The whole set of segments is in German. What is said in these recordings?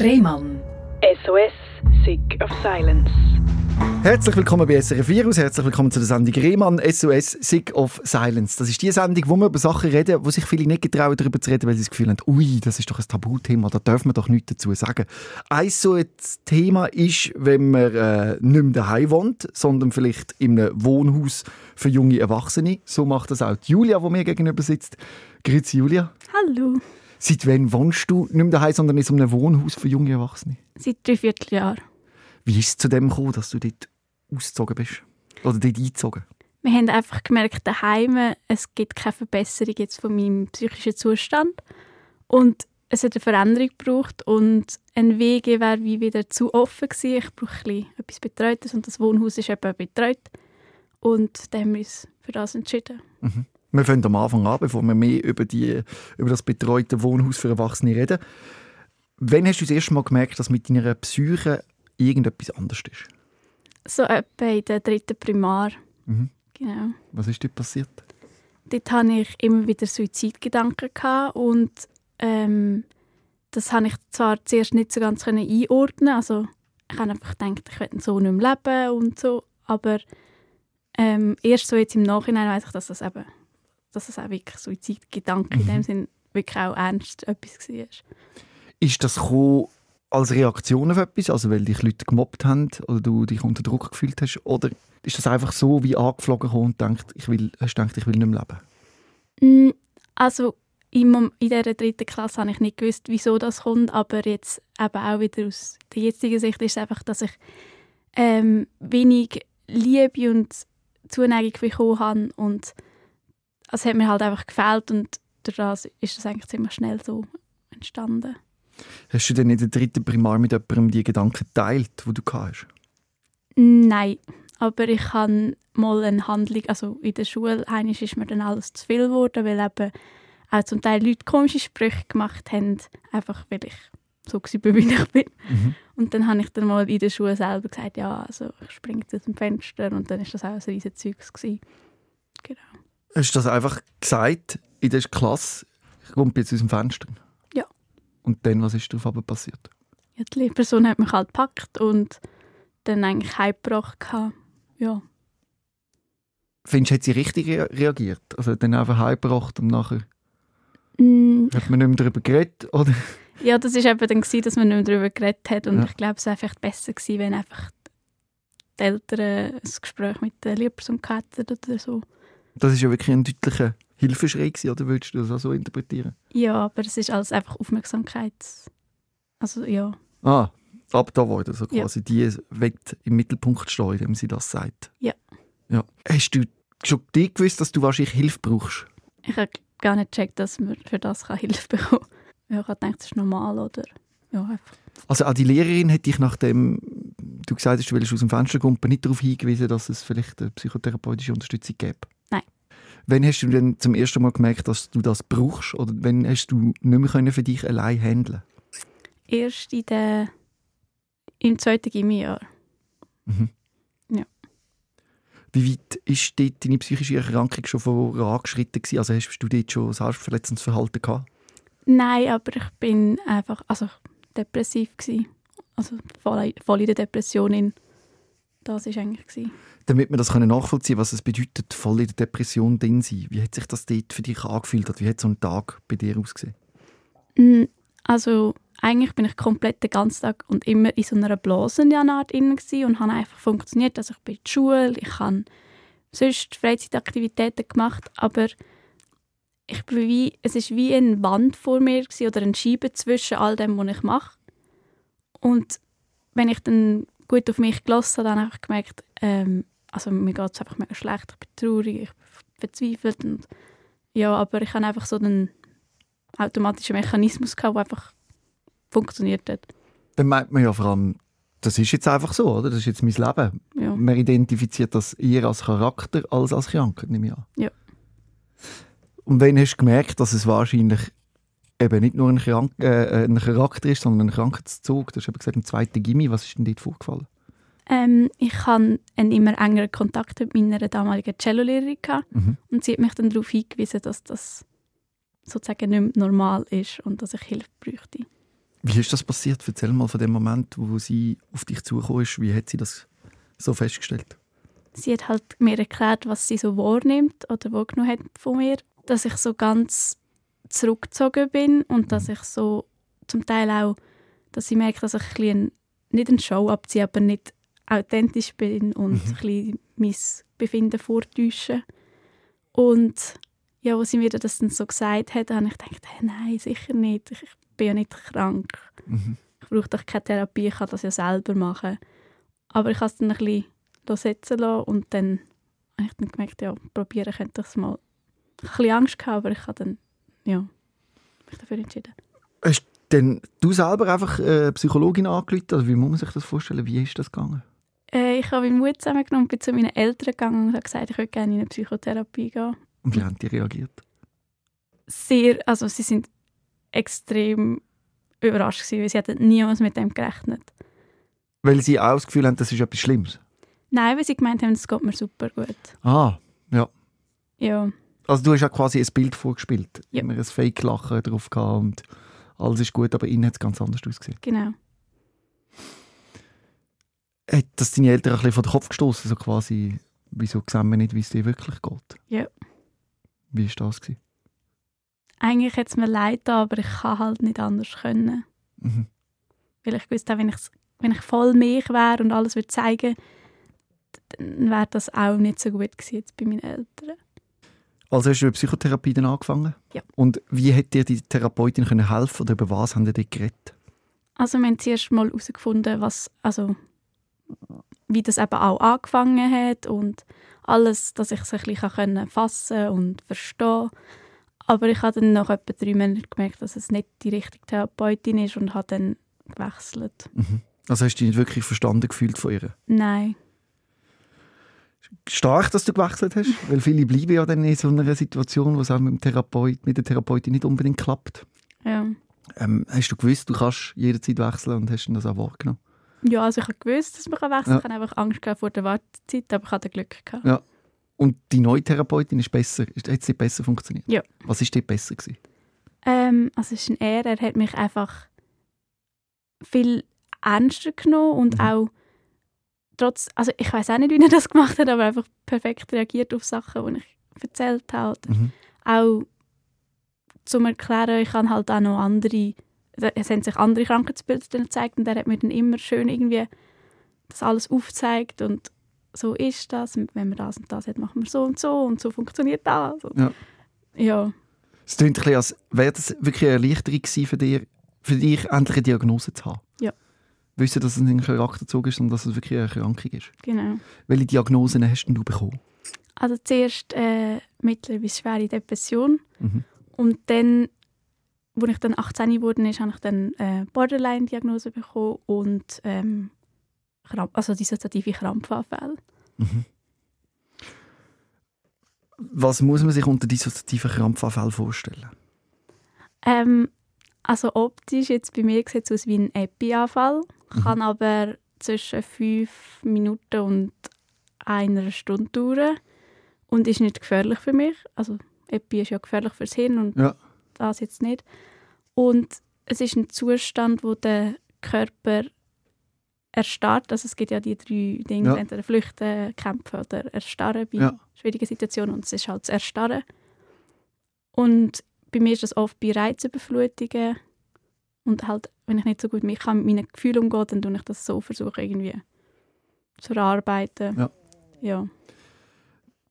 Rehmann. SOS, Sick of Silence. Herzlich willkommen bei SRF Virus, herzlich willkommen zu der Sendung Rehmann SOS Sick of Silence. Das ist die Sendung, wo wir über Sachen reden, wo sich viele nicht getrauen, darüber zu reden, weil sie das Gefühl haben, ui, das ist doch ein Tabuthema, da dürfen wir doch nichts dazu sagen. Ein so ein Thema ist, wenn man äh, nicht mehr daheim wohnt, sondern vielleicht in einem Wohnhaus für junge Erwachsene. So macht das auch die Julia, die mir gegenüber sitzt. Grüezi Julia. Hallo. Seit wann wohnst du nicht mehr daheim, sondern in so einem Wohnhaus für junge Erwachsene? Seit drei Vierteljahren. Wie ist es zu dem gekommen, dass du dort ausgezogen bist? Oder dort eingezogen? Wir haben einfach gemerkt, daheim, es gibt keine Verbesserung jetzt von meinem psychischen Zustand. Und es hat eine Veränderung gebraucht und ein Weg wäre wie wieder zu offen gewesen. Ich brauche ein etwas Betreutes und das Wohnhaus ist eben betreut. Und dann haben wir uns für das entschieden. Mhm. Wir fangen am Anfang an, bevor wir mehr über, die, über das betreute Wohnhaus für Erwachsene reden. Wann hast du das erste Mal gemerkt, dass mit deiner Psyche irgendetwas anders ist? So etwa in der dritten Primar. Mhm. Genau. Was ist dort passiert? Dort hatte ich immer wieder Suizidgedanken und ähm, das habe ich zwar zuerst nicht so ganz einordnen Also ich habe einfach gedacht, ich werde so nicht mehr leben und so, aber ähm, erst so jetzt im Nachhinein weiß ich, dass das eben, dass das auch wirklich Suizidgedanken mhm. in dem Sinn wirklich auch ernst etwas war. Ist das als Reaktion auf etwas, also weil dich Leute gemobbt haben oder du dich unter Druck gefühlt hast, oder ist das einfach so wie angeflogen und denkt, ich will, hast gedacht, ich will nicht mehr leben? Mm, also in dieser dritten Klasse habe ich nicht gewusst, wieso das kommt, aber jetzt eben auch wieder aus der jetzigen Sicht ist es einfach, dass ich ähm, wenig Liebe und Zuneigung bekommen habe und es hat mir halt einfach gefällt und daraus ist das eigentlich ziemlich schnell so entstanden. Hast du denn in der dritten Primar mit jemandem die Gedanken geteilt, die du hast? Nein, aber ich habe mal eine Handlung, also in der Schule, ist mir dann alles zu viel geworden, weil eben auch zum Teil Leute komische Sprüche gemacht haben, einfach weil ich so war, wie ich bin. Mhm. Und dann habe ich dann mal in der Schule selber gesagt, ja, also ich springe aus dem Fenster und dann war das auch ein riesen Zeugs. Genau. Hast du das einfach gesagt in der Klasse, ich komme jetzt aus dem Fenster? Und dann, was ist darauf passiert? Ja, die Lehrperson hat mich halt gepackt und dann eigentlich heimgebracht. Ja. Findest du, hat sie richtig reagiert? Also dann einfach heimgebracht und nachher mm. hat man nicht mehr darüber geredet? Oder? Ja, das war eben dann, gewesen, dass man nicht mehr darüber geredet hat. Und ja. ich glaube, es wäre vielleicht besser gewesen, wenn einfach die Eltern ein Gespräch mit der Lehrperson hätten oder so. Das ist ja wirklich ein deutlicher Hilfeschrei gewesen, oder würdest du das auch so interpretieren? Ja, aber es ist alles einfach Aufmerksamkeit. Also ja. Ah, ab da wurde also quasi ja. die wird im Mittelpunkt stehen, indem sie das sagt. Ja. ja. Hast du schon die gewusst, dass du wahrscheinlich Hilfe brauchst? Ich habe gar nicht gecheckt, dass man für das Hilfe bekommen kann. Ja, ich habe gedacht, das ist normal, oder? Ja, einfach. Also auch die Lehrerin hätte dich nachdem du gesagt hast, du willst aus dem Fenster kommen, nicht darauf hingewiesen, dass es vielleicht eine psychotherapeutische Unterstützung gäbe? Wann hast du denn zum ersten Mal gemerkt, dass du das brauchst? Oder wann hast du nicht mehr für dich allein handeln Erst in der, im zweiten Gimmijahr. Mhm. Ja. Wie weit ist dort deine psychische Erkrankung schon vorangeschritten gewesen? Also hast du dort schon selbstverletzendes Verhalten gehabt? Nein, aber ich bin einfach also depressiv gewesen. Also voll, voll in der Depression. Das war eigentlich. Gewesen damit wir das nachvollziehen können, was es bedeutet, voll in der Depression drin sein. Wie hat sich das dort für dich angefühlt? Wie hat so ein Tag bei dir ausgesehen? Mm, also eigentlich bin ich komplett den ganzen Tag und immer in so einer Blasenart und habe einfach funktioniert. Also ich bin in der Schule, ich habe sonst Freizeitaktivitäten gemacht, aber ich bin wie, es ist wie eine Wand vor mir oder ein Scheibe zwischen all dem, was ich mache. Und wenn ich dann gut auf mich gelassen habe, dann ich gemerkt, ähm, also mir geht es einfach mega schlecht, ich bin traurig, ich bin verzweifelt und ja, aber ich habe einfach so einen automatischen Mechanismus gehabt, der einfach funktioniert hat. Dann meint man ja vor allem, das ist jetzt einfach so, oder? Das ist jetzt mein Leben. Ja. Man identifiziert das eher als Charakter als als Krankheit, nehme ich an. Ja. Und wann hast du gemerkt, dass es wahrscheinlich eben nicht nur ein, Krank äh, ein Charakter ist, sondern ein Krankheitszug? Du hast eben gesagt, im zweiten Gimmi. Was ist denn dort vorgefallen? Ähm, ich hatte einen immer engeren Kontakt mit meiner damaligen Cellolehrerin mhm. und sie hat mich dann darauf hingewiesen, dass das sozusagen nicht normal ist und dass ich Hilfe bräuchte. Wie ist das passiert? Erzähl mal von dem Moment, wo sie auf dich zugekommen ist. Wie hat sie das so festgestellt? Sie hat halt mir erklärt, was sie so wahrnimmt oder wahrgenommen hat von mir. Dass ich so ganz zurückgezogen bin und dass ich so zum Teil auch, dass sie merkt, dass ich ein bisschen nicht eine Show abziehe, aber nicht authentisch bin und Mhm. ein bisschen mein Befinden vortäusche. Und ja, als sie mir das dann so gesagt hat, habe ich gedacht, hey, nein, sicher nicht. Ich bin ja nicht krank. Mhm. Ich brauche doch keine Therapie, ich kann das ja selber machen. Aber ich habe es dann ein bisschen setzen lassen und dann habe ich dann gemerkt, ja, probieren könnte ich es mal. Ich hatte ein bisschen Angst, gehabt, aber ich habe dann, ja, mich dafür entschieden. Hast denn du selber einfach äh, Psychologin angerufen? Also wie muss man sich das vorstellen? Wie ist das gegangen? Äh, ich habe meinen Mut zusammengenommen, bin zu meinen Eltern gegangen und habe gesagt, ich würde gerne in eine Psychotherapie gehen. Und wie haben die reagiert? Sehr, also sie sind extrem überrascht gewesen, weil sie hatten niemals mit dem gerechnet. Weil sie auch das Gefühl haben, das ist etwas Schlimmes. Nein, weil sie gemeint haben, es geht mir super gut. Ah, ja. Ja, Also du hast ja quasi ein Bild vorgespielt. Ja. Immer ein Fake-Lachen drauf gehabt und alles ist gut, aber innen hat es ganz anders ausgesehen. genau. Hat das deine Eltern ein bisschen vor den Kopf gestoßen, so quasi, wieso sehen wir nicht, wie es dir wirklich geht? Ja. Wie war das? Gewesen? Eigentlich hätte es mir leid aber ich kann halt nicht anders können. Mhm. Weil ich wusste, wenn ich, wenn ich voll mich wäre und alles würde zeigen, dann wäre das auch nicht so gut gewesen jetzt bei meinen Eltern. Also hast du Psychotherapie dann angefangen? Ja. Und wie hat dir die Therapeutin können helfen oder über was haben die geredet? Also wir haben zuerst mal herausgefunden, was, also, wie das eben auch angefangen hat und alles, dass ich es ein bisschen können fassen und verstehen Aber ich habe dann nach etwa drei Monaten gemerkt, dass es nicht die richtige Therapeutin ist und habe dann gewechselt. Mhm. Also hast du dich nicht wirklich verstanden gefühlt von ihr? Nein. Stark, dass du gewechselt hast, weil viele bleiben ja dann in so einer Situation, wo es auch mit, dem Therapeut, mit der Therapeutin nicht unbedingt klappt. Ja. Ähm, hast du gewusst, du kannst jederzeit wechseln und hast das auch wahrgenommen? Ja, also ich habe gewusst, dass man wechseln Ja. kann. Ich habe einfach Angst vor der Wartezeit, aber ich hatte Glück gehabt. Ja. Und die neue Therapeutin ist besser, hat sie besser funktioniert? Ja. Was ist dort besser gewesen? Ähm, also es ist ein Er, er hat mich einfach viel ernster genommen und Mhm. auch trotz, also ich weiß auch nicht, wie er das gemacht hat, aber einfach perfekt reagiert auf Sachen, die ich erzählt habe. Mhm. Auch zum Erklären, ich kann halt auch noch andere, es haben sich andere Krankheitsbilder dann gezeigt und er hat mir dann immer schön irgendwie das alles aufgezeigt und so ist das, und wenn man das und das hat, machen wir so und so und so funktioniert das. Ja. ja. Es klingt ein bisschen, als wäre das wirklich eine Erleichterung gewesen für, dir, für dich, endlich eine Diagnose zu haben. Wissen, dass es ein Charakterzug ist und dass es wirklich eine Erkrankung ist. Genau. Welche Diagnosen hast denn du bekommen? Also zuerst äh, mittlere bis schwere Depression Mhm. und dann, als ich dann 18 geworden ist, habe ich dann äh, Borderline-Diagnose bekommen und ähm, Kramp also dissoziative Krampfanfälle. Mhm. Was muss man sich unter dissoziativen Krampfanfällen vorstellen? Ähm, also optisch jetzt bei mir sieht es aus wie ein Epi-Anfall, Mhm. kann aber zwischen fünf Minuten und einer Stunde dauern und ist nicht gefährlich für mich. Also Epi ist ja gefährlich fürs Hirn und Ja. das jetzt nicht. Und es ist ein Zustand, wo der Körper erstarrt. Also es gibt ja die drei Dinge, Ja. entweder flüchten, kämpfen oder erstarren bei Ja. schwierigen Situationen. Und es ist halt das Erstarren. Und bei mir ist das oft bei Reizüberflutungen. Und halt, wenn ich nicht so gut mit, kann, mit meinen Gefühlen umgehen, dann tue ich das so versuchen, irgendwie zu erarbeiten. Ja. Ja,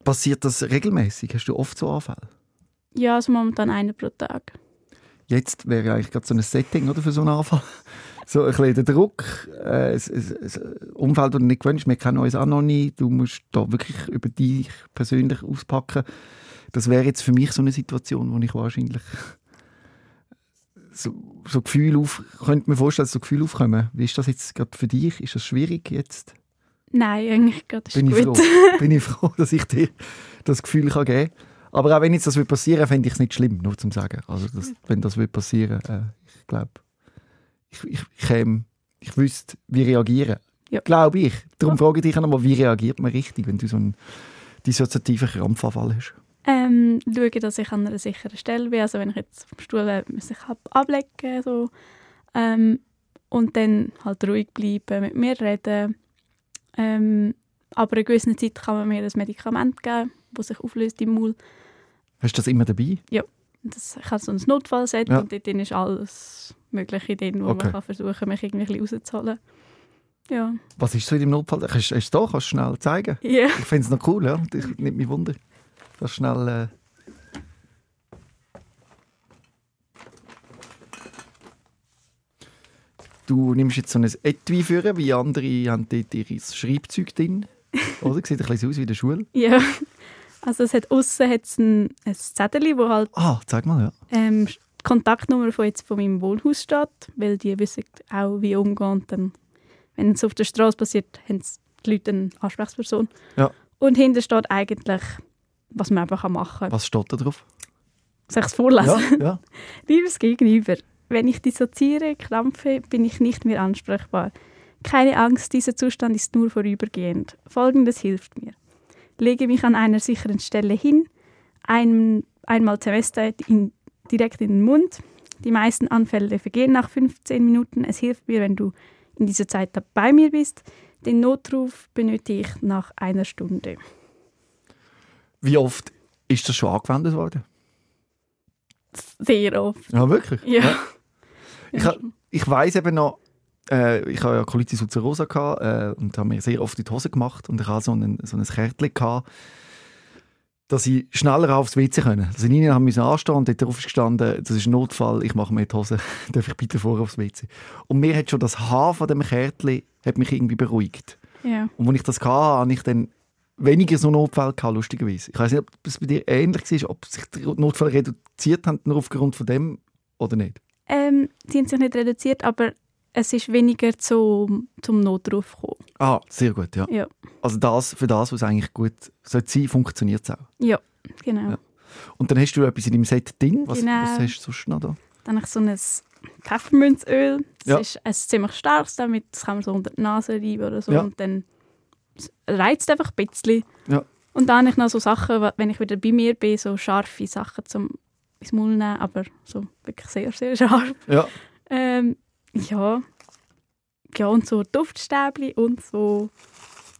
Passiert das regelmäßig? Hast du oft so Anfälle? ja also momentan einer pro Tag. Jetzt wäre eigentlich gerade so ein Setting oder, für so einen Anfall. So ein bisschen der Druck, äh, ein, Umfeld, das du nicht gewöhnt Wir kennen uns auch noch nicht. Du musst da wirklich über dich persönlich auspacken. Das wäre jetzt für mich so eine Situation, wo ich wahrscheinlich so, so Gefühle auf, könnte mir vorstellen, dass so Gefühle aufkommen. Wie ist das jetzt gerade für dich? Ist das schwierig jetzt? Nein, eigentlich gerade Bin ich gut. froh. Bin ich froh, dass ich dir das Gefühl kann geben kann. Aber auch wenn jetzt das würde passieren, fände ich es nicht schlimm, nur zum sagen. Also das, wenn das würde passieren, äh, ich glaube, ich, ich, ich, ähm, ich wüsste, wie reagieren. Ja. Glaube ich. Darum Ja. frage ich dich auch nochmal, wie reagiert man richtig, wenn du so einen dissoziativen Krampfanfall hast? Ähm, schaue, dass ich an einer sicheren Stelle bin. Also wenn ich jetzt dem Stuhl wäre, muss ich ab ablegen. So. Ähm, und dann halt ruhig bleiben, mit mir reden. Ähm, aber in gewissen Zeit kann man mir ein Medikament geben, das sich auflöst im Maul. Hast du das immer dabei? Das, ich habe so ein Notfallset Ja. und dort ist alles Mögliche drin, wo Okay. man kann versuchen mich irgendwie rauszuholen. Ja. Was ist so in deinem Notfall? Hast du es da? Kannst schnell zeigen? Ja. Ich finde es noch cool, ja. Das nimmt mich Wunder. Das schnell... Äh Du nimmst jetzt so ein Etui für, wie andere haben dort ihr Schreibzeug drin. Oder? Sieht ein bisschen aus wie in der Schule. ja. Also es hat aussen hat's ein, ein Zettel, wo halt Ah, zeig mal, ja. ähm, die Kontaktnummer von, jetzt von meinem Wohnhaus steht, weil die wissen auch, wie umgehen. Und dann, wenn es auf der Straße passiert, haben die Leute eine Ansprechperson. Ja. Und hinten steht eigentlich, was man einfach machen kann. Was steht da drauf? Soll ich es vorlesen? Ja, ja. Liebes Gegenüber, wenn ich dissoziere, krampfe, bin ich nicht mehr ansprechbar. Keine Angst, dieser Zustand ist nur vorübergehend. Folgendes hilft mir. Lege mich an einer sicheren Stelle hin, ein, einmal Semester in, direkt in den Mund. Die meisten Anfälle vergehen nach 15 Minuten. Es hilft mir, wenn du in dieser Zeit bei mir bist. Den Notruf benötige ich nach einer Stunde. Wie oft ist das schon angewendet worden? Sehr oft. Ja, wirklich? Ja. Ich, ha- ich weiss eben noch, äh, ich hatte ja Colitis ulcerosa gehabt, äh, und habe mir sehr oft in die Hose gemacht und ich hatte so ein, so ein Kärtchen, gehabt, dass ich schneller aufs WC können. Also ich haben müssen anstehen und dort drauf gestanden, das ist ein Notfall, ich mache mir die Hose, darf ich bitte vor aufs WC. Und mir hat schon das Haar von dem Kärtchen hat mich irgendwie beruhigt. ja. Und als ich das hatte, habe ich dann weniger so Notfälle gehabt, lustigerweise. Ich weiß nicht, ob es bei dir ähnlich war, ob sich die Notfälle reduziert haben, nur aufgrund von dem oder nicht. Ähm, sie haben sich nicht reduziert, aber es ist weniger zum, zum Notruf gekommen. Ah, sehr gut, ja. Ja. Also das, für das, was eigentlich gut sollte sein, funktioniert es auch. Ja, genau. Ja. Und dann hast du etwas in deinem Set drin. Was, Genau. was hast du sonst noch da? Dann habe ich so ein Pfefferminzöl. Das Ja. ist ein ziemlich starkes, damit das kann man so unter die Nase reiben oder so. Und dann reizt einfach ein bisschen. Ja. Und dann habe ich noch so Sachen, wenn ich wieder bei mir bin, so scharfe Sachen zum ins Maul nehmen, aber so wirklich sehr, sehr scharf. Ja. Ähm, ja. Ja, und so Duftstäbchen und so.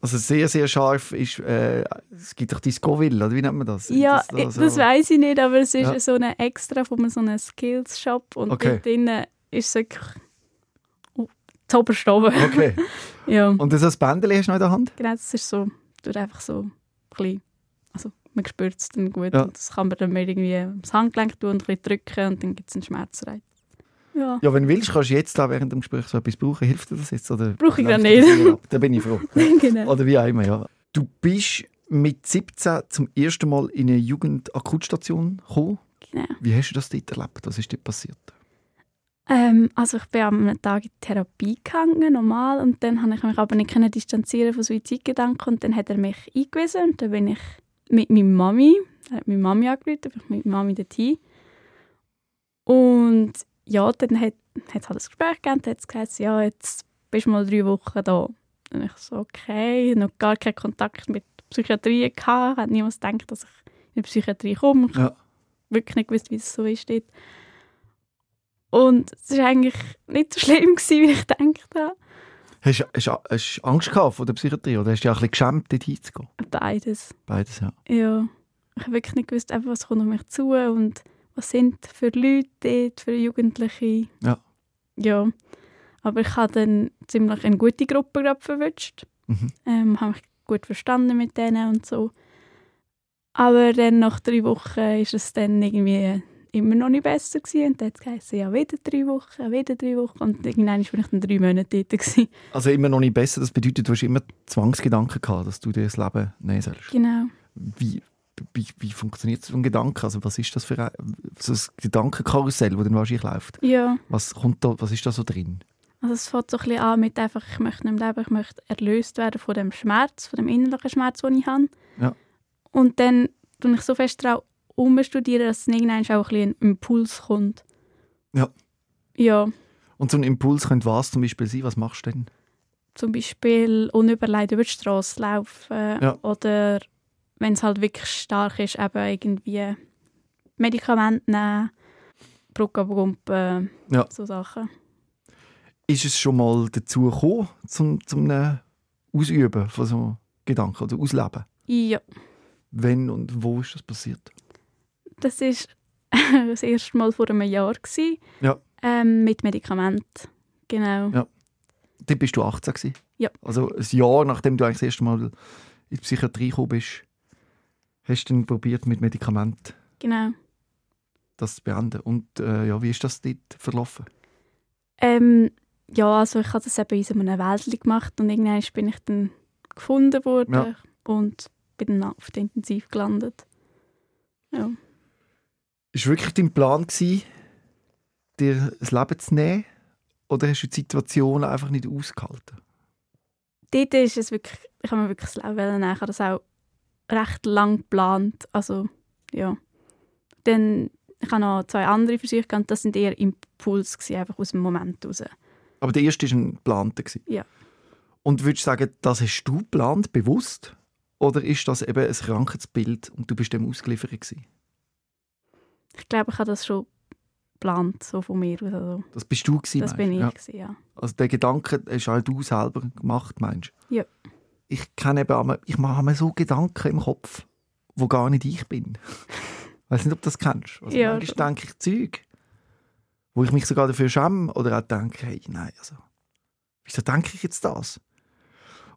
Also sehr, sehr scharf ist, äh, es gibt doch die Scoville, oder wie nennt man das? Ja, das, also- das weiß ich nicht, aber es ist Ja. so eine extra von so einem Skills-Shop und Okay. dort drinnen ist es wirklich oh, das oberste oben. Okay. Ja, Und das als Bändchen hast du noch in der Hand? genau, das ist so, tut einfach so ein bisschen, also man spürt es dann gut Ja. und das kann man dann mal irgendwie ins Handgelenk tun und ein bisschen drücken und dann gibt es einen Schmerzreiz. Ja. Ja, wenn du willst, kannst du jetzt da während dem Gespräch so etwas brauchen. Hilft dir das jetzt? Oder Brauche ich das nicht. Da bin ich froh. genau. Oder wie auch immer, ja. Du bist mit 17 zum ersten Mal in eine Jugendakutstation gekommen. genau. Wie hast du das dort erlebt? Was ist dort passiert? Ähm, also ich bin am einem Tag in Therapie gegangen, normal, und dann habe ich mich aber nicht können distanzieren von Suizidgedanken und dann hat er mich eingewiesen und dann bin ich mit meiner Mami, er hat meine Mami angerufen, bin ich mit meiner Mami dorthin. Und ja, dann hat es halt ein Gespräch gegeben, dann hat es gesagt, ja, jetzt bist du mal drei Wochen da. Und ich so, okay, noch gar keinen Kontakt mit Psychiatrie gehabt, hat niemand gedacht, dass ich in die Psychiatrie komme. Ich Ja. wirklich nicht gewusst, wie es so ist dort. Und es war eigentlich nicht so schlimm, gewesen, wie ich gedacht habe. Hast, du Angst gehabt vor der Psychiatrie oder hast du dich auch ein bisschen geschämt, dort hinzugehen? Beides. Beides, ja. Ja. Ich habe wirklich nicht gewusst, was kommt auf mich zu und was sind für Leute dort, für Jugendliche. Ja. Ja. Aber ich habe dann ziemlich eine gute Gruppe gerade verwünscht. Mhm. Ähm, habe mich gut verstanden mit denen und so. Aber dann nach drei Wochen ist es dann irgendwie immer noch nicht besser gewesen. Und dann hat es geheißen, ja, wieder drei Wochen, wieder drei Wochen. Und irgendwann war ich dann drei Monate dort. Gewesen. Also immer noch nicht besser. Das bedeutet, du hast immer Zwangsgedanken gehabt, dass du dir das Leben nehmen sollst. Genau. Wie, wie, wie funktioniert so ein Gedanke? Also was ist das für ein, so ein Gedankenkarussell, das dann wahrscheinlich läuft? Ja, Was, kommt da, was ist da so drin? also es fängt so ein bisschen an mit einfach, ich möchte mehr leben, ich möchte erlöst werden von dem Schmerz, von dem innerlichen Schmerz, den ich habe. Ja. Und dann tue ich so fest darauf umstudieren, dass irgendwann auch ein bisschen ein Impuls kommt. Ja. Ja, Und so ein Impuls könnte was zum Beispiel sein? Was machst du denn? zum Beispiel unüberlegt über die Straße laufen Ja. oder wenn es halt wirklich stark ist, eben irgendwie Medikamente nehmen, Brückenpumpen, Ja. so Sachen. Ist es schon mal dazu gekommen, zum, zum einem Ausüben von so Gedanken oder Ausleben? Ja, Wenn und wo ist das passiert? Das ist das erste Mal vor einem Jahr gewesen, Ja. ähm, mit Medikament. Genau. Ja. Dort bist du 18 gewesen? Ja. Also ein Jahr, nachdem du eigentlich das erste Mal in die Psychiatrie gekommen bist, hast du dann probiert, mit Medikamenten genau. das zu beenden. Und äh, ja, wie ist das dort verlaufen? Ähm, ja, also ich habe das eben in so einem Wäldchen gemacht und irgendwann bin ich dann gefunden worden Ja. und bin dann auf der Intensiv gelandet. Ja. Ist wirklich dein Plan gewesen, dir das Leben zu nehmen? Oder hast du die Situation einfach nicht ausgehalten? Dort ist es wirklich, ich habe mir wirklich das Leben nehmen. Ich habe das auch recht lang geplant. Also, ja. Dann, ich habe noch zwei andere Versuche gehabt, das sind eher Impuls gewesen, einfach aus dem Moment raus. Aber der erste war ein geplanter. Ja. Und würdest du sagen, das hast du geplant, bewusst? Oder ist das eben ein Krankheitsbild und du bist dem ausgeliefert gewesen? Ich glaube, ich habe das schon geplant, so von mir aus. Also, Das bist du gewesen, das meinst bin ich, Ja. gewesen, ja. Also den Gedanken hast auch du selber gemacht, meinst du? Ja. Ich kenne eben, ich mache mir so Gedanken im Kopf, wo gar nicht ich bin. Ich weiß nicht, ob du das kennst. Also Ja, manchmal denke ich Zeug, wo ich mich sogar dafür schäme oder auch denke, hey, nein, also, wieso denke ich jetzt das?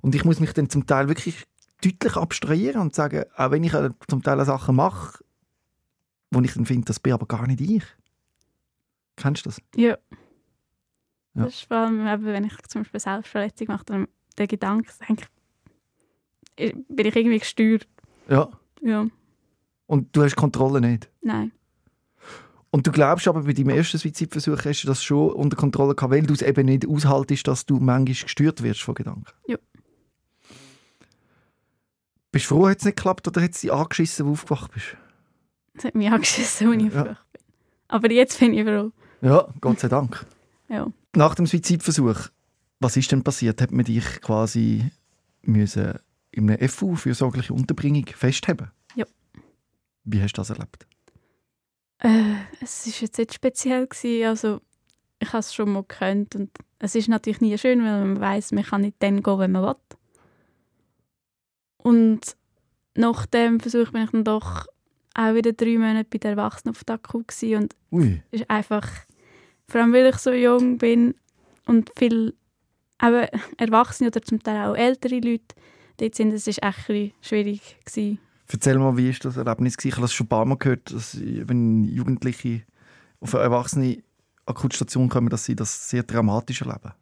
Und ich muss mich dann zum Teil wirklich deutlich abstrahieren und sagen, auch wenn ich äh, zum Teil Sachen mache, wo ich dann finde, das bin aber gar nicht ich. Kennst du das? Ja. Ja. Das ist vor allem, wenn ich zum Beispiel Selbstverletzung mache, dann der Gedanke, denke ich, bin ich irgendwie gesteuert. Ja. Ja, Und du hast Kontrolle nicht. nein. Und du glaubst aber, bei deinem ersten Suizidversuch hast du das schon unter Kontrolle gehabt, weil du es eben nicht aushaltest, dass du manchmal gesteuert wirst von Gedanken. Ja. Bist du froh, hat es nicht geklappt oder hat es dich angeschissen, wo du aufgewacht bist? Das hat mich angeschissen, als ich Ja. ja. bin. Aber jetzt bin ich froh. Ja, Gott sei Dank. Ja. Nach dem Suizidversuch, was ist denn passiert? Hat man dich quasi müssen in einem FU für sorgliche Unterbringung festheben? Ja. Wie hast du das erlebt? Äh, es war jetzt nicht speziell. Gewesen. Also, ich habe es schon mal gekannt. Und es ist natürlich nie schön, weil man weiß, man kann nicht dann gehen, wenn man will. Und nach dem Versuch bin ich dann doch auch wieder drei Monate bei den Erwachsenen auf Daku und Ui, ist einfach, vor allem weil ich so jung bin und viel eben Erwachsene oder zum Teil auch ältere Leute dort sind, es ist echt ein schwierig gewesen. Erzähl mal, wie ist das Erlebnis gewesen? Ich habe das schon ein paar Mal gehört, dass wenn Jugendliche auf eine Erwachsene Akutstation kommen, dass sie das sehr dramatisch erleben.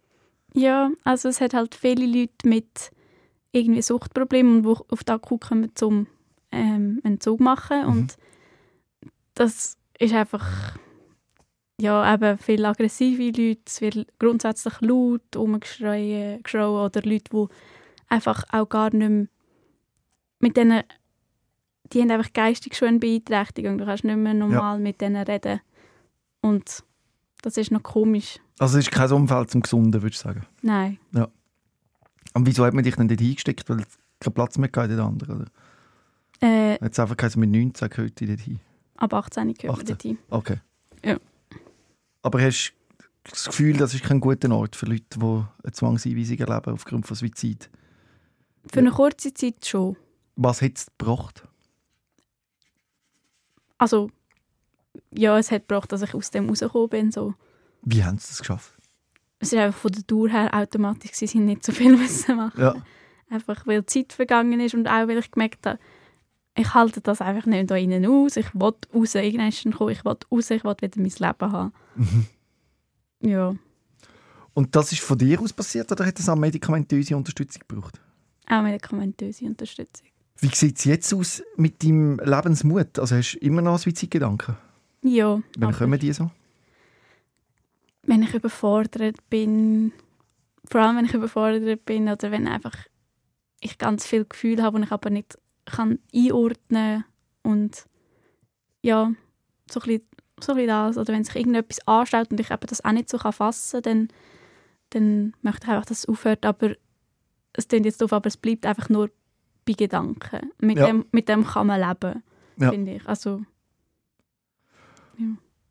Ja, also es hat halt viele Leute mit irgendwie Suchtproblemen, die auf die Akku kommen, zum ähm, Entzug machen Mhm. und das ist einfach ja, eben viele aggressive Leute, es wird grundsätzlich laut rumgeschrien geschrien oder Leute, die einfach auch gar nicht mehr mit denen, die haben einfach geistig schon eine Beeinträchtigung, du kannst nicht mehr normal mit denen reden und das ist noch komisch. Also es ist kein Umfeld zum Gesunden, würde ich sagen. Nein. Und wieso hat man dich denn dort eingesteckt? Weil es keinen Platz mehr gab in den anderen, oder? Äh, es einfach geheißen, mit 19 gehört dort hin? ab 18 gehört man 18. dorthin. Okay. Ja. Aber hast du das Gefühl, das ist kein guter Ort für Leute, die eine Zwangseinweisung erleben aufgrund von Suizid? Für eine kurze Zeit schon. Was hat es gebracht? Also, ja, es hat gebracht, dass ich aus dem rausgekommen bin. So. Wie haben sie das geschafft? Es ist einfach von der Dauer her automatisch, sie sind nicht so viel müssen machen. Ja. Einfach weil die Zeit vergangen ist und auch weil ich gemerkt habe, ich halte das einfach nicht da innen aus. Ich will raus, irgendwann gekommen, ich will raus, ich will wieder mein Leben haben. Mhm. Ja, Und das ist von dir aus passiert oder hat es auch medikamentöse Unterstützung gebraucht? auch medikamentöse Unterstützung. Wie sieht es jetzt aus mit deinem Lebensmut? Also hast du immer noch Suizidgedanken? Ja, Wann kommen die so? wenn ich überfordert bin, vor allem wenn ich überfordert bin oder wenn einfach ich ganz viel Gefühl habe, die ich aber nicht kann einordnen und ja, so ein bisschen, so ein bisschen das. Oder wenn sich irgendetwas anstellt und ich eben das auch nicht so kann fassen kann, dann, dann möchte ich einfach, dass es aufhört. Aber es klingt jetzt doof, aber es bleibt einfach nur bei Gedanken. Mit, Ja. dem, mit dem kann man leben, Ja. finde ich. Also,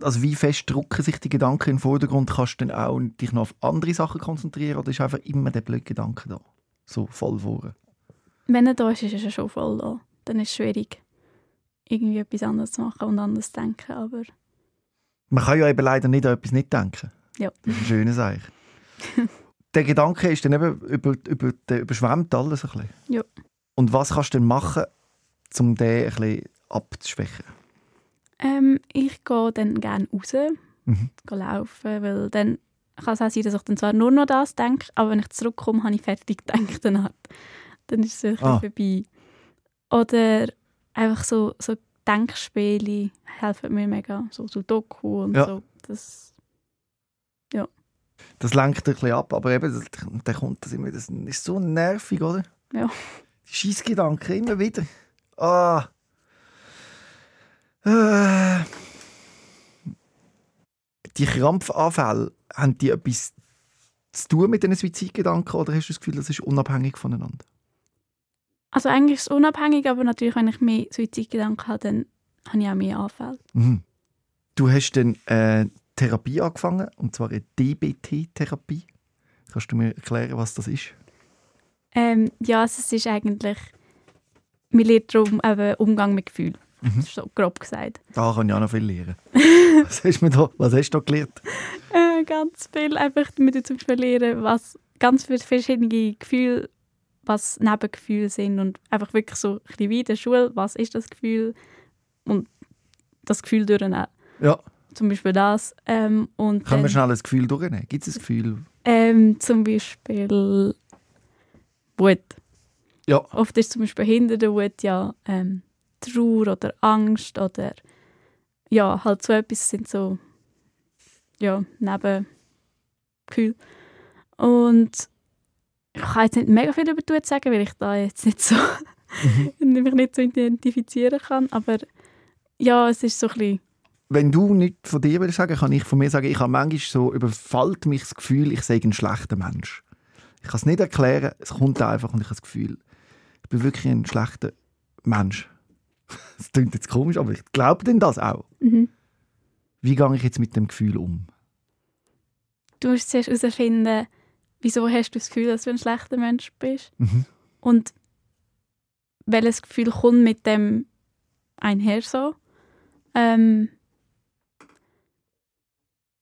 also wie fest drucken sich die Gedanken in den Vordergrund? Kannst du dann auch dich noch auf andere Sachen konzentrieren oder ist einfach immer der blöde Gedanke da? So voll vor. Wenn er da ist, ist er schon voll da. Dann ist es schwierig, irgendwie etwas anderes zu machen und anders zu denken. Aber Man kann ja eben leider nicht an etwas nicht denken. ja. Das ist ein schönes Eich. der Gedanke ist dann eben über, über, der überschwemmt alles ein bisschen. Ja. Und was kannst du denn machen, um den ein bisschen abzuschwächen? Ähm, ich gehe dann gerne raus, Mhm. gehe laufen, weil dann kann es auch sein, dass ich dann zwar nur noch das denke, aber wenn ich zurückkomme, habe ich fertig gedacht. Dann ist es bisschen Ah. vorbei. Oder einfach so, so Denkspiele helfen mir mega, so Sudoku und Ja. so. Das, Das lenkt ein bisschen ab, aber eben, dann kommt das immer, das ist so nervig, oder? Ja. Die Scheissgedanken immer wieder. Ah. Äh. Die Krampfanfälle, haben die etwas zu tun mit diesen Suizidgedanken oder hast du das Gefühl, das ist unabhängig voneinander? Also eigentlich ist es unabhängig, aber natürlich, wenn ich mehr Suizidgedanken habe, dann habe ich auch mehr Anfälle. Mhm. Du hast dann äh, Therapie angefangen, und zwar eine DBT-Therapie. Kannst du mir erklären, was das ist? Ähm, ja, also es ist eigentlich, man lernt darum eben Umgang mit Gefühlen. Mhm. So grob gesagt. Da kann ich auch noch viel lernen. was, hast du da, was hast du da gelernt? Äh, ganz viel. Einfach damit zum Beispiel lernen, was ganz viele verschiedene Gefühle, was Nebengefühle sind und einfach wirklich so ein bisschen wie in der Schule, was ist das Gefühl und das Gefühl durchnehmen. Ja. Zum Beispiel das. Ähm, und Können wir schnell ein Gefühl durchnehmen? Gibt es ein Gefühl? ähm, zum Beispiel Wut. Ja. Oft ist zum Beispiel hinter der Wut ja ähm, Trauer oder Angst oder ja, halt so etwas sind so ja, Nebengefühle. Und ich kann jetzt nicht mega viel über Wut sagen, weil ich da jetzt nicht so mich nicht so identifizieren kann, aber ja, es ist so ein bisschen Wenn du nicht von dir willst sagen, kann ich von mir sagen, ich habe manchmal so, überfällt mich das Gefühl, ich sei ein schlechter Mensch. Ich kann es nicht erklären, es kommt einfach und ich habe das Gefühl, ich bin wirklich ein schlechter Mensch. Das klingt jetzt komisch, aber ich glaube denn das auch. mhm. Wie gehe ich jetzt mit dem Gefühl um? du musst zuerst herausfinden, wieso hast du das Gefühl, dass du ein schlechter Mensch bist Mhm. und welches Gefühl kommt mit dem einher so. Ähm,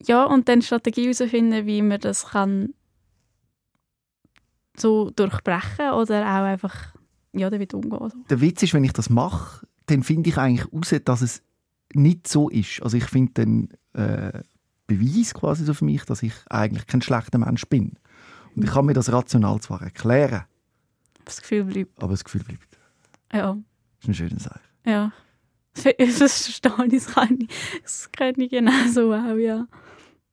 ja, und dann Strategie herausfinden, wie man das kann so durchbrechen oder auch einfach ja, damit umgehen. So. Der Witz ist, wenn ich das mache, dann finde ich eigentlich heraus, dass es nicht so ist. Also ich finde den äh, Beweis quasi so für mich, dass ich eigentlich kein schlechter Mensch bin. Und ich kann mir das rational zwar erklären, Das Gefühl bleibt. aber das Gefühl bleibt. Ja, Das ist eine schöne Sache. ja. Das verstehe ich, das kann ich, das kann ich genau so auch, ja.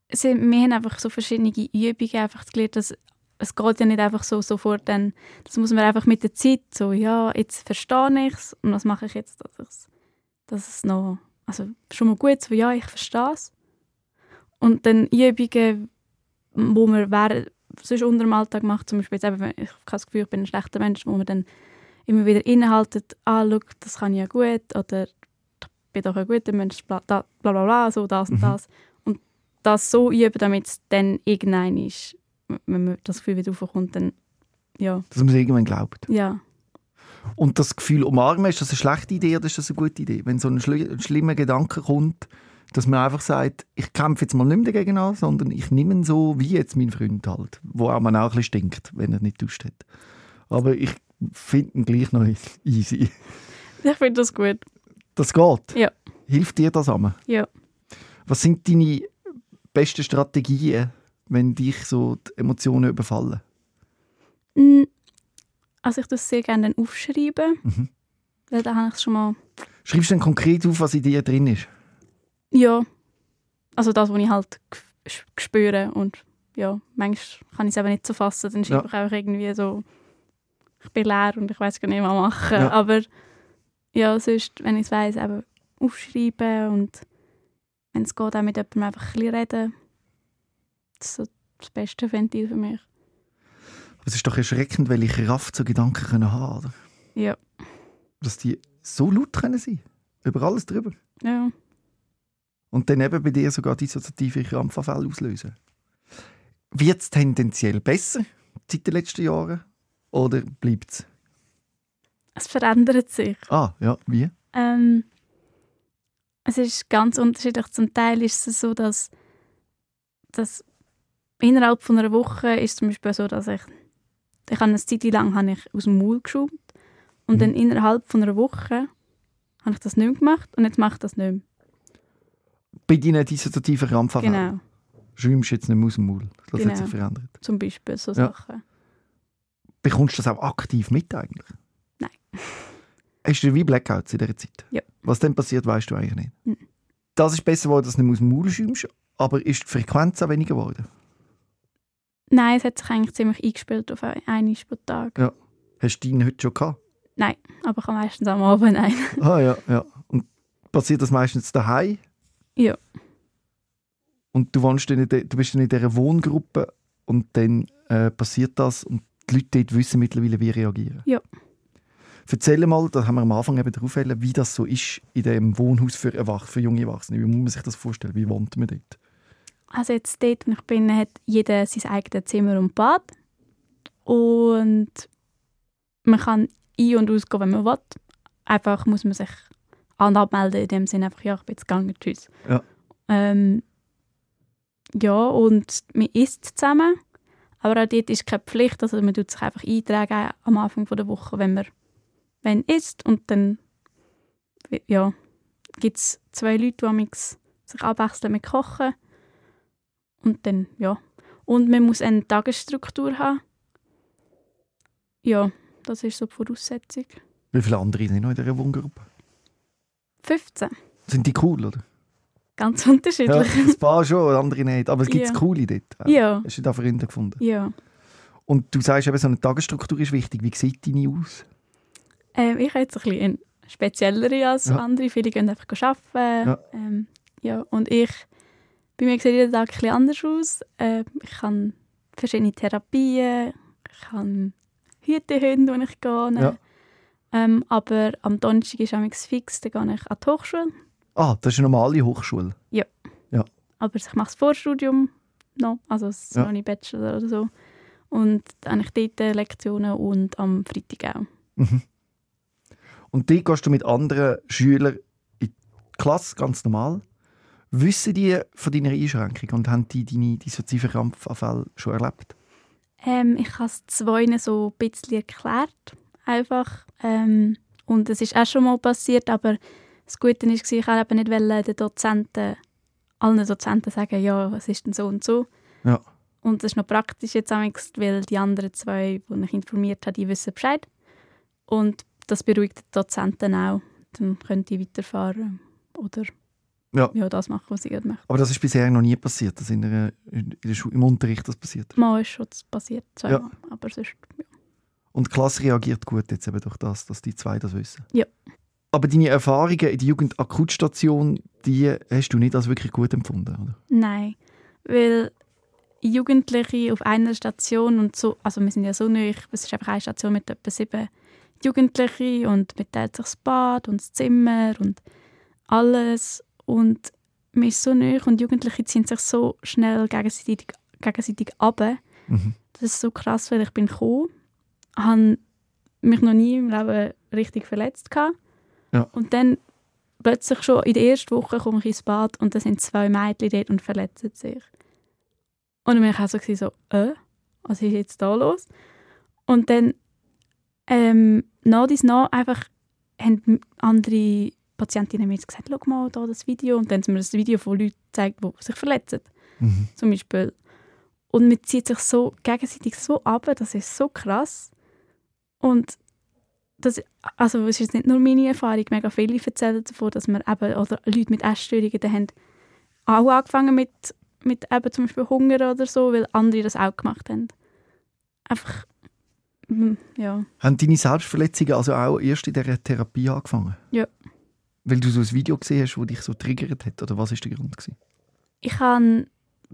Es sind- Wir haben einfach so verschiedene Übungen einfach gelernt, dass es geht ja nicht einfach so sofort dann, das muss man einfach mit der Zeit so, ja, jetzt verstehe ich es und was mache ich jetzt, dass, ich's, dass es noch, also schon mal gut, so, ja, ich verstehe es. Und dann Übungen, wo man während, sonst unter dem Alltag macht, zum Beispiel jetzt eben, wenn ich habe das Gefühl, ich bin ein schlechter Mensch, wo man dann immer wieder innehaltet, ah, schau, das kann ich ja gut, oder ich bin doch ein guter Mensch, bla bla bla, bla so das und Mhm. das. Und das so üben, damit es dann irgendein ist, wenn man das Gefühl wieder aufkommt, dann, ja, Dass man es irgendwann glaubt. ja. Und das Gefühl umarmen, ist das eine schlechte Idee oder ist das eine gute Idee? Wenn so ein, schli ein schlimmer Gedanke kommt, dass man einfach sagt, ich kämpfe jetzt mal nicht mehr dagegen an, sondern ich nehme ihn so, wie jetzt mein Freund halt. Wo auch man auch ein bisschen stinkt, wenn er nicht duscht hat. Aber ich finde ihn gleich noch easy. Ich finde das gut. Das geht? Ja. Hilft dir das an? Ja. Was sind deine besten Strategien, wenn dich so die Emotionen überfallen? Mm, Also ich es sehr gerne aufschreiben, Mhm. weil da habe ich es schon mal, Schreibst du dann konkret auf, was in dir drin ist? Ja, also das, was ich halt spüre und ja, manchmal kann ich es eben nicht so fassen, dann schreibe Ja. ich einfach irgendwie so, ich bin leer und ich weiß gar nicht, was machen. Ja. Aber ja, sonst, wenn ich es weiss, eben aufschreiben und wenn es geht, auch mit jemandem einfach ein bisschen reden. Das ist so das beste Ventil für mich. Aber es ist doch erschreckend, welche Kraft so Gedanken können haben oder? Ja. Dass die so laut können sein Über alles drüber. Ja. Und dann eben bei dir sogar dissoziative Krampfanfälle auslösen. Wird es tendenziell besser seit den letzten Jahren? Oder bleibt es? Es verändert sich. Ah, ja, wie? Ähm, es ist ganz unterschiedlich. Zum Teil ist es so, dass, dass innerhalb von einer Woche ist zum Beispiel so, dass ich, ich habe eine Zeit lang habe ich aus dem Maul geschaut und Mhm. dann innerhalb von einer Woche habe ich das nicht mehr gemacht und jetzt mache ich das nicht mehr. Bei deinen dissoziativen Krampfanfällen? Genau, Schwimmst du jetzt nicht mehr aus dem Maul? Das Genau. hat sich verändert. zum Beispiel so Ja. Sachen. Bekommst du das auch aktiv mit eigentlich? Nein. Hast du wie Blackouts in dieser Zeit? Ja. Was dann passiert, weißt du eigentlich nicht. Mhm. Das ist besser geworden, dass du nicht mehr aus dem Maul schwimmst, aber ist die Frequenz auch weniger geworden? Nein, es hat sich eigentlich ziemlich eingespielt auf ein- einmal pro Tag. Ja. Hast du deinen heute schon gehabt? Nein, aber ich habe meistens am Abend ein. Ah ja, ja. Und passiert das meistens daheim? Ja. Und du, wohnst in de, du bist dann in dieser Wohngruppe und dann äh, passiert das und die Leute dort wissen mittlerweile, wie reagieren. Ja. Erzähl mal, da haben wir am Anfang eben darauf wollen, wie das so ist in dem Wohnhaus für, Erwach für junge Erwachsene. Wie muss man sich das vorstellen? Wie wohnt man dort? Also jetzt dort, wo ich bin, hat jeder sein eigenes Zimmer und Bad. Und man kann ein- und ausgehen, wenn man will. Einfach muss man sich anmelden, in dem Sinne einfach, ja, ich bin jetzt gegangen, tschüss. Ja. Ähm, ja, und man isst zusammen. Aber auch dort ist keine Pflicht, also man tut sich einfach eintragen am Anfang der Woche, wenn man wenn isst. Und dann ja, gibt es zwei Leute, die sich abwechseln mit Kochen. Und dann, ja. Und man muss eine Tagesstruktur haben. Ja, das ist so die Voraussetzung. Wie viele andere sind noch in dieser Wohngruppe? 15. Sind die cool, oder? Ganz Ja, unterschiedlich. ein paar schon, andere nicht. Aber es gibt Ja. coole dort. Ja. Hast du da Freunde gefunden? Ja. Und du sagst eben, so eine Tagesstruktur ist wichtig. Wie sieht deine aus? Ähm, ich habe jetzt ein bisschen speziellere als Ja. andere. Viele gehen einfach arbeiten. Ja. Ähm, ja. Und ich, bei mir sieht jeder Tag ein bisschen anders aus. Ähm, ich habe verschiedene Therapien. Ich habe Hütehunde, wo ich gehe. Ja. Ähm, aber am Donnerstag ist es fix, dann gehe ich an die Hochschule. Ah, das ist eine normale Hochschule. Aber ich mache das Vorstudium noch, also es ist Ja. noch nicht Bachelor oder so. Und dann habe ich dort Lektionen und am Freitag auch. Mhm. Und dort gehst du mit anderen Schülern in die Klasse, ganz normal. Wissen die von deiner Einschränkung und haben die deine dissoziative Krampfanfälle schon erlebt? Ähm, ich habe es zwei so ein bisschen erklärt, einfach. Ähm, und es ist auch schon mal passiert, aber das Gute war, ich wollte eben nicht den Dozenten, allen Dozenten sagen, ja, es ist denn so und so. Ja. Und das ist noch praktisch jetzt weil die anderen zwei, die ich informiert habe, die wissen Bescheid. Und das beruhigt die Dozenten auch. Dann können die weiterfahren oder Ja. ja, das machen, was sie gerade machen. Aber das ist bisher noch nie passiert, dass in der, in der Schule, im Unterricht das passiert. Mal ist schon passiert, zweimal. Aber sonst, ja. Und die Klasse reagiert gut jetzt eben durch das, dass die zwei das wissen. Ja. Aber deine Erfahrungen in der Jugendakutstation, die hast du nicht als wirklich gut empfunden, oder? Nein, weil Jugendliche auf einer Station und so, also wir sind ja so neu, es ist einfach eine Station mit etwa sieben Jugendlichen und man teilt sich das Bad und das Zimmer und alles und man ist so neu und Jugendliche ziehen sich so schnell gegenseitig, gegenseitig ab. Mhm. Das ist so krass, weil ich bin gekommen, habe mich noch nie im Leben richtig verletzt. Ja. und dann plötzlich schon in der ersten Woche komme ich ins Bad und da sind zwei Mädchen dort und verletzen sich. Und dann bin ich auch so, äh, was ist jetzt da los? Und dann ähm, nach dies nach einfach haben andere Patientinnen mir jetzt gesagt, schau mal da das Video und dann haben sie mir das Video von Leuten gezeigt, die sich verletzen Mhm. zum Beispiel. Und man zieht sich so gegenseitig so ab, das ist so krass. Und das, also es ist nicht nur meine Erfahrung, mega viele erzählen davon, dass man eben, oder Leute mit Essstörungen, die haben auch angefangen mit, mit eben zum Beispiel Hunger oder so, weil andere das auch gemacht haben. Einfach, mm, ja. Haben deine Selbstverletzungen also auch erst in dieser Therapie angefangen? Ja. Weil du so ein Video gesehen hast, das dich so triggert hat? Oder was war der Grund? Gewesen? Ich habe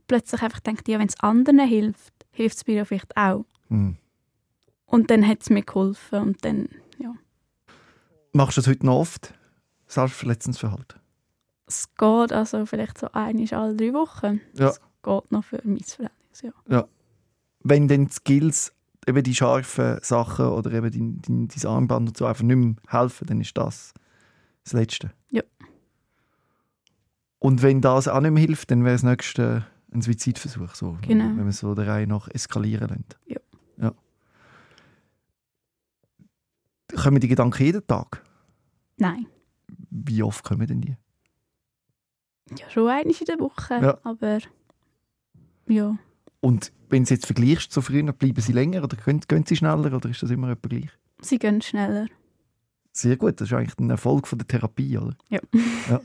plötzlich einfach gedacht, ja, wenn es anderen hilft, hilft es mir ja vielleicht auch. Mhm. Und dann hat es mir geholfen und dann, ja. Machst du das heute noch oft? Selbstverletzendes Verhalten? Es geht also vielleicht so einmal alle drei Wochen. Ja. Es geht noch für mein Verhältnis, ja. Wenn dann die Skills, eben die scharfen Sachen oder eben dein, dein, dein Armband und so einfach nicht mehr helfen, dann ist das das Letzte. Ja. Und wenn das auch nicht mehr hilft, dann wäre das nächste ein Suizidversuch. So, Genau. Wenn man so der Reihe nach eskalieren lässt. Ja. ja. Kommen die Gedanken jeden Tag? Nein. Wie oft kommen denn die? Ja, schon einmal in der Woche. Ja. Aber ja. Und wenn du es jetzt vergleichst zu früher, bleiben sie länger oder gehen, gehen sie schneller oder ist das immer etwa gleich? Sie gehen schneller. Sehr gut, das ist eigentlich ein Erfolg von der Therapie, oder? Ja. ja.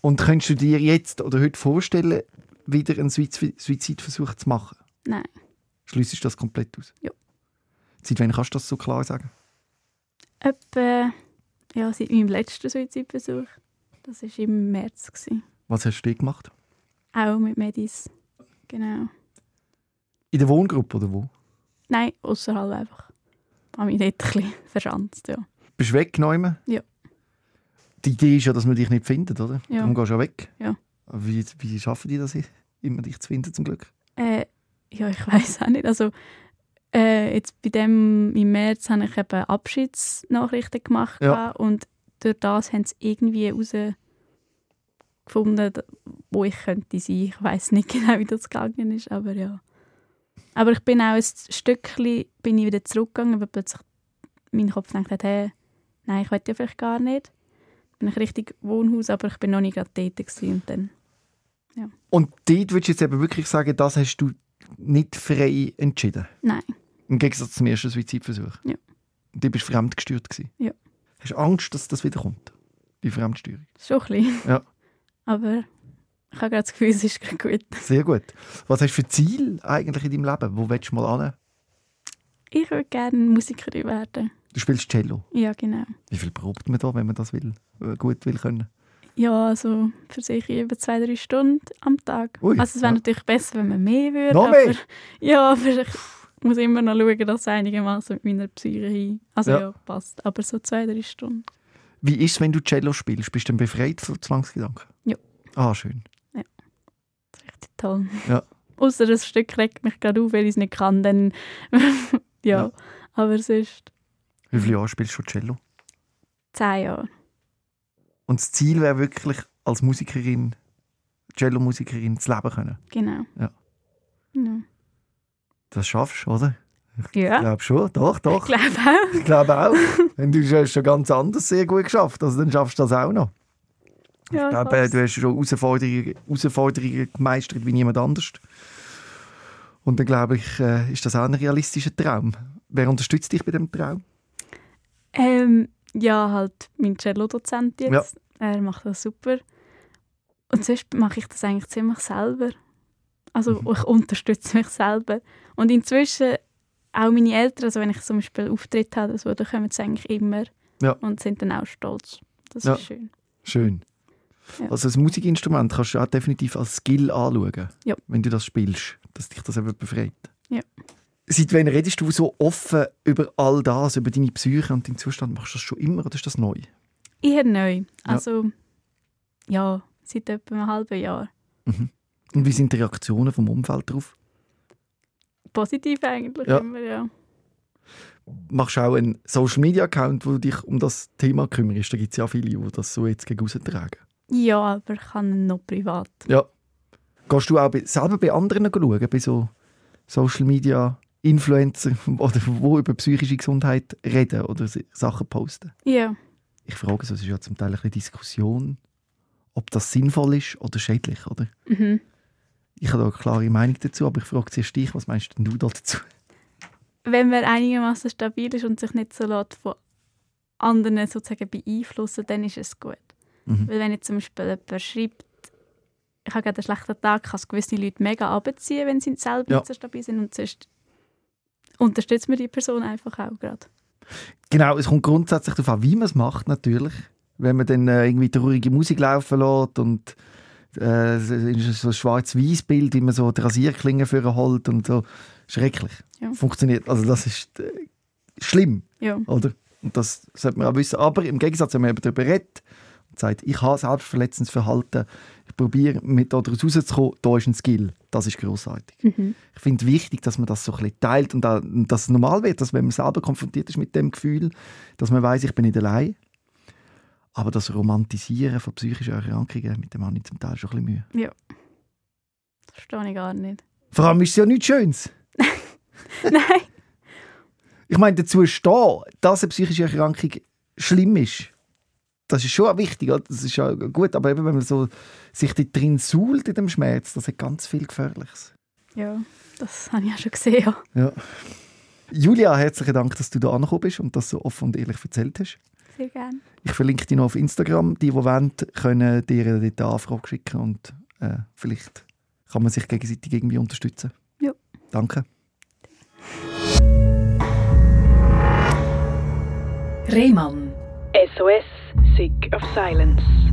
Und könntest du dir jetzt oder heute vorstellen, wieder einen Suiz- Suizidversuch zu machen? Nein. Schliessest du das komplett aus? Ja. Seit wann kannst du das so klar sagen? Etwa ja, seit meinem letzten Suizidversuch. Das war im März. Gewesen. Was hast du gemacht? Auch mit Medis. Genau. In der Wohngruppe oder wo? Nein, außerhalb einfach. Ich habe mich dort ein bisschen verschanzt, ja. Bist du weggenommen? Ja. Die Idee ist ja, dass man dich nicht findet, oder? Ja. Darum gehst du ja weg. Ja. Wie, wie schaffen die das, immer dich zu finden, zum Glück? Äh, ja, ich weiß auch nicht. Also, äh, jetzt bei dem im März habe ich eben Abschiedsnachrichten gemacht Ja. und durch das haben sie irgendwie herausgefunden, wo ich könnte sein. Ich weiß nicht genau, wie das gegangen ist, aber ja. Aber ich bin auch ein Stückchen bin ich wieder zurückgegangen, weil plötzlich mein Kopf gedacht hat, hey, nein, ich wollte ja vielleicht gar nicht. Bin ich richtig Wohnhaus, aber ich bin noch nicht gerade tätig und dann Und dort würdest du jetzt eben wirklich sagen, das hast du nicht frei entschieden? nein. Im Gegensatz zum ersten Suizidversuch? Ja. Und du bist fremdgesteuert gewesen? Ja. Hast du Angst, dass das wieder kommt? Die Fremdsteuerung? Schon ein bisschen. Ja. Aber ich habe gerade das Gefühl, es ist gerade gut. Sehr gut. Was hast du für Ziel eigentlich in deinem Leben? Wo willst du mal an? Ich würde gerne Musikerin werden. Du spielst Cello. Ja, genau. Wie viel probt man da, wenn man das will, äh, gut will können? Ja, also für sich über zwei, drei Stunden am Tag. Ui, also es wäre ja. natürlich besser, wenn man mehr würde. Noch aber, mehr? Ja, aber ich muss immer noch schauen, dass es einigermaßen mit meiner Psyche hin. Also Ja. ja. passt. Aber so zwei, drei Stunden. Wie ist es, wenn du Cello spielst? Bist du dann befreit von Zwangsgedanken? Ja. Ah, schön. Das ist richtig toll. Ja. Außer das Stück regt mich gerade auf, weil ich es nicht kann, dann ja. Ja. Aber sonst Wie viele Jahre spielst du Cello? zehn Jahre. Und das Ziel wäre wirklich, als Musikerin, Cello-Musikerin zu leben können. Genau. Ja. Ja. Das schaffst du, oder? Ich Ja, glaube schon, doch, ich doch. glaube auch. Ich glaube auch. Wenn du hast schon ganz anders sehr gut geschafft, also dann schaffst du das auch noch. Ja, Ich glaube, äh, du hast schon Herausforderungen, Herausforderungen gemeistert wie niemand anders. Und dann glaube ich, äh, ist das auch ein realistischer Traum. Wer unterstützt dich bei dem Traum? Ähm, ja, halt mein Cello-Dozent jetzt. Er macht das super. Und sonst mache ich das eigentlich ziemlich selber. Also Mhm. ich unterstütze mich selber. Und inzwischen auch meine Eltern, also wenn ich zum Beispiel Auftritt habe, so, dann kommen sie eigentlich immer Ja. und sind dann auch stolz. Das Ja. ist schön. Schön. Ja. Also ein Musikinstrument kannst du auch definitiv als Skill anschauen, Ja. wenn du das spielst, dass dich das eben befreit. Ja. Seit wann redest du so offen über all das, über deine Psyche und deinen Zustand? Machst du das schon immer oder ist das neu? Eher neu. Also ja, seit etwa einem halben Jahr. Und wie sind die Reaktionen vom Umfeld darauf? Positiv eigentlich Ja. immer, ja. Machst du auch einen Social-Media-Account, wo du dich um das Thema kümmerst? Da gibt es ja viele, die das so jetzt gegen austragen. Ja, aber ich kann ihn noch privat. Ja. Gehst du auch bei, selber bei anderen schauen, bei so Social-Media-Influencer, oder wo über psychische Gesundheit reden oder Sachen posten? Ja. Ich frage, so, es ist ja zum Teil ein bisschen Diskussion, ob das sinnvoll ist oder schädlich, oder? Mhm. Ich habe da eine klare Meinung dazu, aber ich frage zuerst dich, was meinst denn du dazu? wenn man einigermaßen stabil ist und sich nicht so lässt von anderen sozusagen beeinflussen, dann ist es gut. Mhm. Weil wenn jetzt zum Beispiel jemand schreibt, ich habe gerade einen schlechten Tag, kann es gewisse Leute mega abziehen, wenn sie selber Ja. nicht so stabil sind und sonst unterstützt man die Person einfach auch gerade. Genau, es kommt grundsätzlich darauf an, wie man es macht, natürlich. Wenn man dann äh, irgendwie traurige Musik laufen lässt und äh, es ist so ein schwarz-weiß Bild, wie man so die Rasierklingen für holt und so. Schrecklich. Ja. Funktioniert. Also das ist äh, schlimm, Ja. oder? Und das sollte man auch wissen. Aber im Gegensatz, wenn man eben darüber redet, sagt, ich habe selbstverletzendes Verhalten, ich probiere mit daraus rauszukommen, da ist ein Skill. Das ist großartig. Mhm. Ich finde es wichtig, dass man das so ein bisschen teilt und, auch, und dass es normal wird, dass wenn man selber konfrontiert ist mit dem Gefühl, dass man weiß, ich bin nicht allein. Aber das Romantisieren von psychischen Erkrankungen, mit dem habe ich zum Teil schon ein bisschen Mühe. Das verstehe ich gar nicht. Vor allem ist es ja nichts Schönes. Nein. Ich meine, dazu stehen, dass eine psychische Erkrankung schlimm ist, das ist schon wichtig, oder? das ist ja gut, aber eben, wenn man so sich da drin suhlt in dem Schmerz, das hat ganz viel Gefährliches. Ja, das habe ich auch schon gesehen. Ja. Ja. Julia, herzlichen Dank, dass du da angekommen bist und das so offen und ehrlich erzählt hast. Sehr gerne. Ich verlinke dich noch auf Instagram. Die, die wollen, können dir dort eine Anfrage schicken und äh, vielleicht kann man sich gegenseitig irgendwie unterstützen. Ja. Danke. Rehmann. SOS, Sick of Silence.